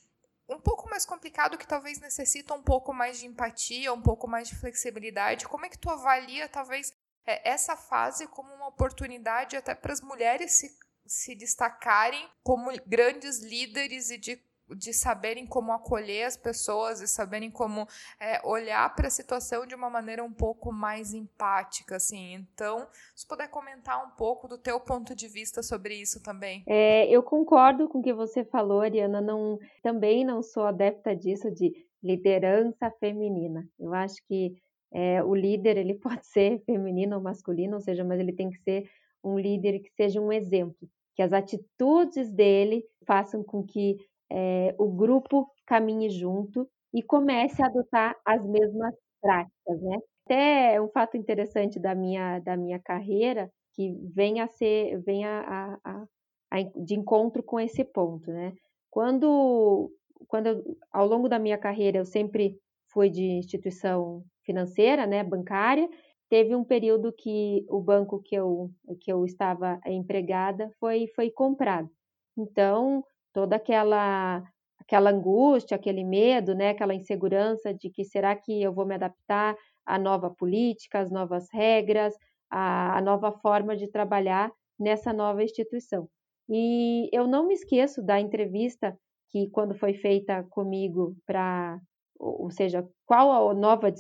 um pouco mais complicado que talvez necessita um pouco mais de empatia, um pouco mais de flexibilidade. Como é que tu avalia talvez é, essa fase como uma oportunidade até para as mulheres se, se destacarem como grandes líderes e de, de saberem como acolher as pessoas e saberem como é, olhar para a situação de uma maneira um pouco mais empática, assim. Então, se puder comentar um pouco do teu ponto de vista sobre isso também. É, eu concordo com o que você falou, Ariana. Não, também não sou adepta disso de liderança feminina. Eu acho que é, o líder ele pode ser feminino ou masculino, ou seja, mas ele tem que ser um líder que seja um exemplo, que as atitudes dele façam com que é, o grupo caminhe junto e comece a adotar as mesmas práticas, né? Até um fato interessante da minha da minha carreira que vem a ser vem a, a, a, de encontro com esse ponto, né? Quando quando eu, ao longo da minha carreira eu sempre fui de instituição financeira, né, bancária. Teve um período que o banco que eu, que eu estava empregada foi, foi comprado. Então, toda aquela aquela angústia, aquele medo, né, aquela insegurança de que será que eu vou me adaptar à nova política, às novas regras, à, à nova forma de trabalhar nessa nova instituição. E eu não me esqueço da entrevista que, quando foi feita comigo para ou seja, qual a nova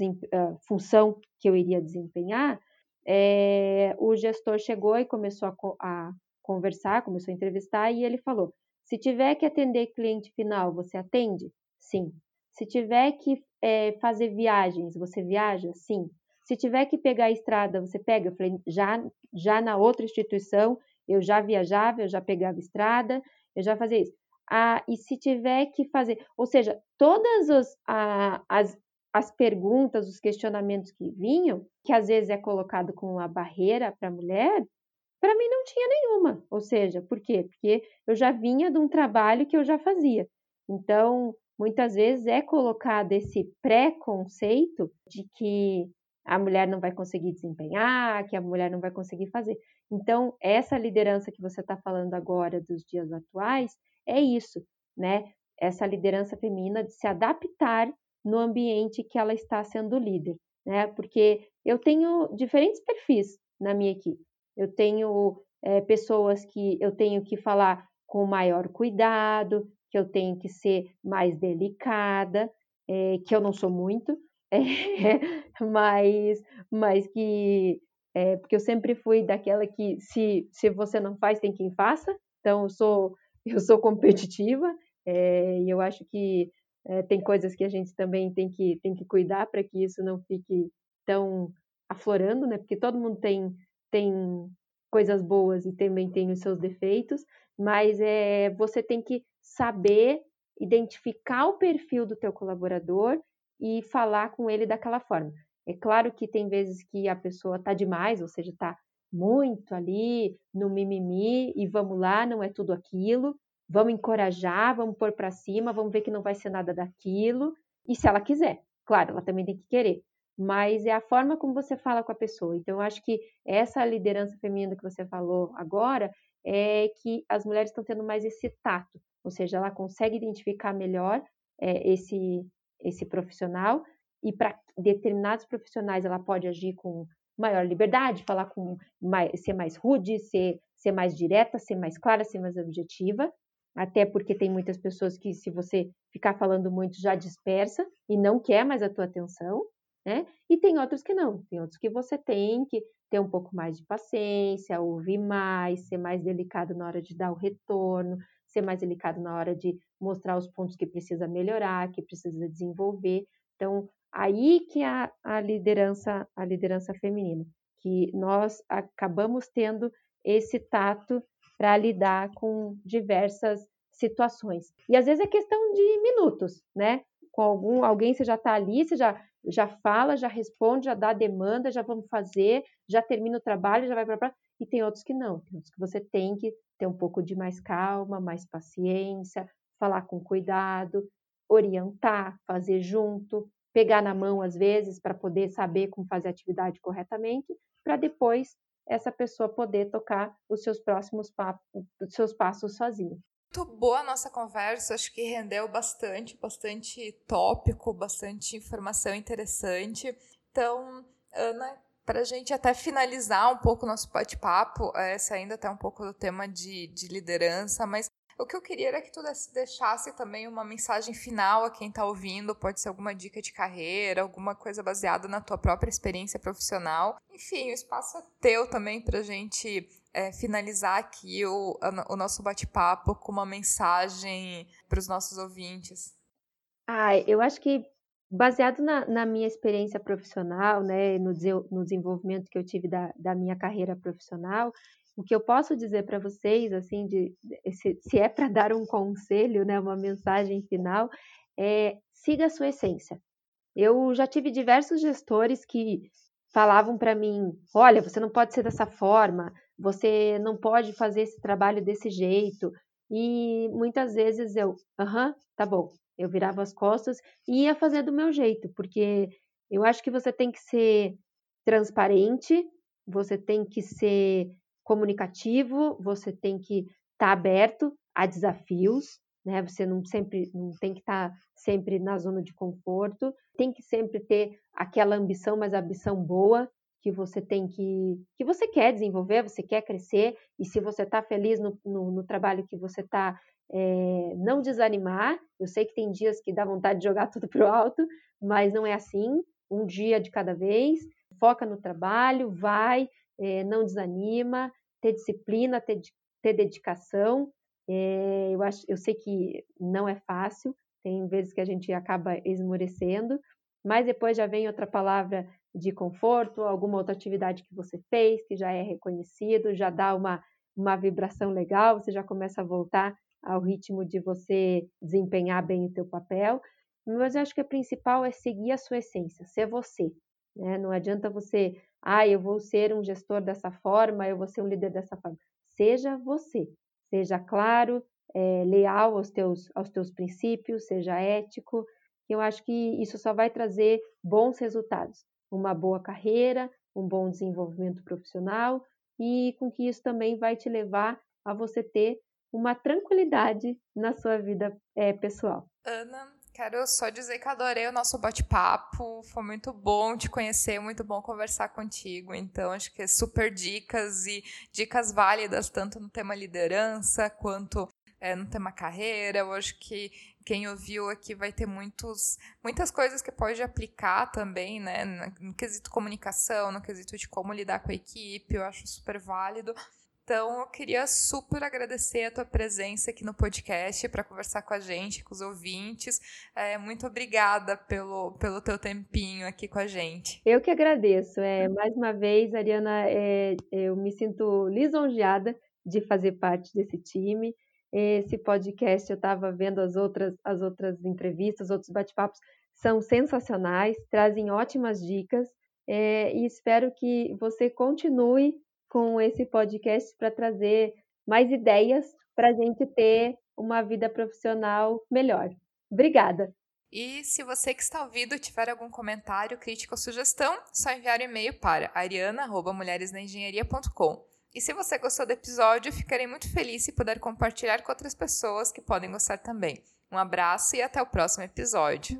função que eu iria desempenhar, é, o gestor chegou e começou a, a, conversar, começou a entrevistar e ele falou: se tiver que atender cliente final, você atende? Sim. Se tiver que é, fazer viagens, você viaja? Sim. Se tiver que pegar a estrada, você pega? Eu falei: já, já na outra instituição, eu já viajava, eu já pegava estrada, eu já fazia isso. ah, e se tiver que fazer, ou seja, todas os, ah, as, as perguntas, os questionamentos que vinham, que às vezes é colocado como uma barreira para a mulher, para mim não tinha nenhuma. Ou seja, por quê? Porque eu já vinha de um trabalho que eu já fazia. Então, muitas vezes é colocado esse pré-conceito de que a mulher não vai conseguir desempenhar, que a mulher não vai conseguir fazer. Então, essa liderança que você está falando agora dos dias atuais é isso, né? Essa liderança feminina de se adaptar no ambiente que ela está sendo líder, né? Porque eu tenho diferentes perfis na minha equipe. Eu tenho é, pessoas que eu tenho que falar com maior cuidado, que eu tenho que ser mais delicada, é, que eu não sou muito, é, mas, mas que porque eu sempre fui daquela que se, se você não faz, tem quem faça. Então eu sou eu sou competitiva e eu acho que tem coisas que a gente também tem que tem que cuidar para que isso não fique tão aflorando, né? Porque todo mundo tem tem coisas boas e também tem os seus defeitos, mas é você tem que saber identificar o perfil do teu colaborador e falar com ele daquela forma. É claro que tem vezes que a pessoa está demais, ou seja, está muito ali no mimimi e vamos lá, não é tudo aquilo, vamos encorajar, vamos pôr para cima, vamos ver que não vai ser nada daquilo. E se ela quiser, claro, ela também tem que querer, mas é a forma como você fala com a pessoa. Então, eu acho que essa liderança feminina que você falou agora é que as mulheres estão tendo mais esse tato, ou seja, ela consegue identificar melhor é, esse esse profissional e para determinados profissionais ela pode agir com maior liberdade, falar com mais, ser mais rude, ser, ser mais direta, ser mais clara, ser mais objetiva, até porque tem muitas pessoas que se você ficar falando muito já dispersa e não quer mais a tua atenção, né? E tem outros que não, tem outros que você tem que ter um pouco mais de paciência, ouvir mais, ser mais delicado na hora de dar o retorno, ser mais delicado na hora de mostrar os pontos que precisa melhorar, que precisa desenvolver. Então, aí que a, a liderança, a liderança feminina, que nós acabamos tendo esse tato para lidar com diversas situações. E às vezes é questão de minutos, né? Com algum alguém você já está ali, você já já fala, já responde, já dá a demanda, já vamos fazer, já termina o trabalho, já vai para e tem outros que não, tem outros que você tem que ter um pouco de mais calma, mais paciência, falar com cuidado, orientar, fazer junto, pegar na mão às vezes para poder saber como fazer a atividade corretamente, para depois essa pessoa poder tocar os seus próximos papos, os seus passos sozinha. Muito boa a nossa conversa, acho que rendeu bastante, bastante tópico, bastante informação interessante. Então, Ana, para a gente até finalizar um pouco o nosso bate-papo, é, saindo até um pouco do tema de, de liderança, mas o que eu queria era que tu deixasse também uma mensagem final a quem está ouvindo, pode ser alguma dica de carreira, alguma coisa baseada na tua própria experiência profissional. Enfim, o espaço é teu também para gente é, finalizar aqui o, o nosso bate-papo com uma mensagem para os nossos ouvintes. Ah, eu acho que baseado na, na, minha experiência profissional, né, no, no, desenvolvimento que eu tive da, da, minha carreira profissional, o que eu posso dizer para vocês, assim, de, se, se é para dar um conselho, né, uma mensagem final, é siga a sua essência. Eu já tive diversos gestores que falavam para mim: olha, você não pode ser dessa forma, você não pode fazer esse trabalho desse jeito. E muitas vezes eu, aham, tá bom, eu virava as costas e ia fazer do meu jeito, porque eu acho que você tem que ser transparente, você tem que ser comunicativo, você tem que estar tá aberto a desafios, né? Você não sempre não tem que estar tá sempre na zona de conforto, tem que sempre ter aquela ambição, mas a ambição boa que você tem que que você quer desenvolver, você quer crescer e se você está feliz no, no, no, trabalho que você está é, não desanimar. Eu sei que tem dias que dá vontade de jogar tudo para o alto, mas não é assim. Um dia de cada vez, foca no trabalho, vai, é, não desanima, ter disciplina, ter, ter dedicação. É, eu, acho, eu sei que não é fácil, tem vezes que a gente acaba esmorecendo, mas depois já vem outra palavra de conforto, alguma outra atividade que você fez, que já é reconhecido, já dá uma, uma vibração legal, você já começa a voltar ao ritmo de você desempenhar bem o teu papel, mas eu acho que o principal é seguir a sua essência, ser você. Né? Não adianta você, ah, eu vou ser um gestor dessa forma, eu vou ser um líder dessa forma. Seja você, seja claro, é, leal aos teus, aos teus princípios, seja ético. Eu acho que isso só vai trazer bons resultados, uma boa carreira, um bom desenvolvimento profissional e com que isso também vai te levar a você ter uma tranquilidade na sua vida é, pessoal. Ana, quero só dizer que adorei o nosso bate-papo, foi muito bom te conhecer, muito bom conversar contigo. Então, acho que é super dicas e dicas válidas, tanto no tema liderança quanto é, no tema carreira. Eu acho que quem ouviu aqui vai ter muitos, muitas coisas que pode aplicar também, né? No quesito comunicação, no quesito de como lidar com a equipe, eu acho super válido. Então, eu queria super agradecer a tua presença aqui no podcast para conversar com a gente, com os ouvintes. É, muito obrigada pelo, pelo teu tempinho aqui com a gente. Eu que agradeço. É, mais uma vez, Ariana, é, eu me sinto lisonjeada de fazer parte desse time. Esse podcast, eu estava vendo as outras, as outras entrevistas, outros bate-papos, são sensacionais, trazem ótimas dicas. É, e espero que você continue com esse podcast para trazer mais ideias para a gente ter uma vida profissional melhor. Obrigada! E se você que está ouvindo tiver algum comentário, crítica ou sugestão, só enviar um e-mail para ariana.mulheresnaengenharia.com. E se você gostou do episódio, ficarei muito feliz se puder compartilhar com outras pessoas que podem gostar também. Um abraço e até o próximo episódio.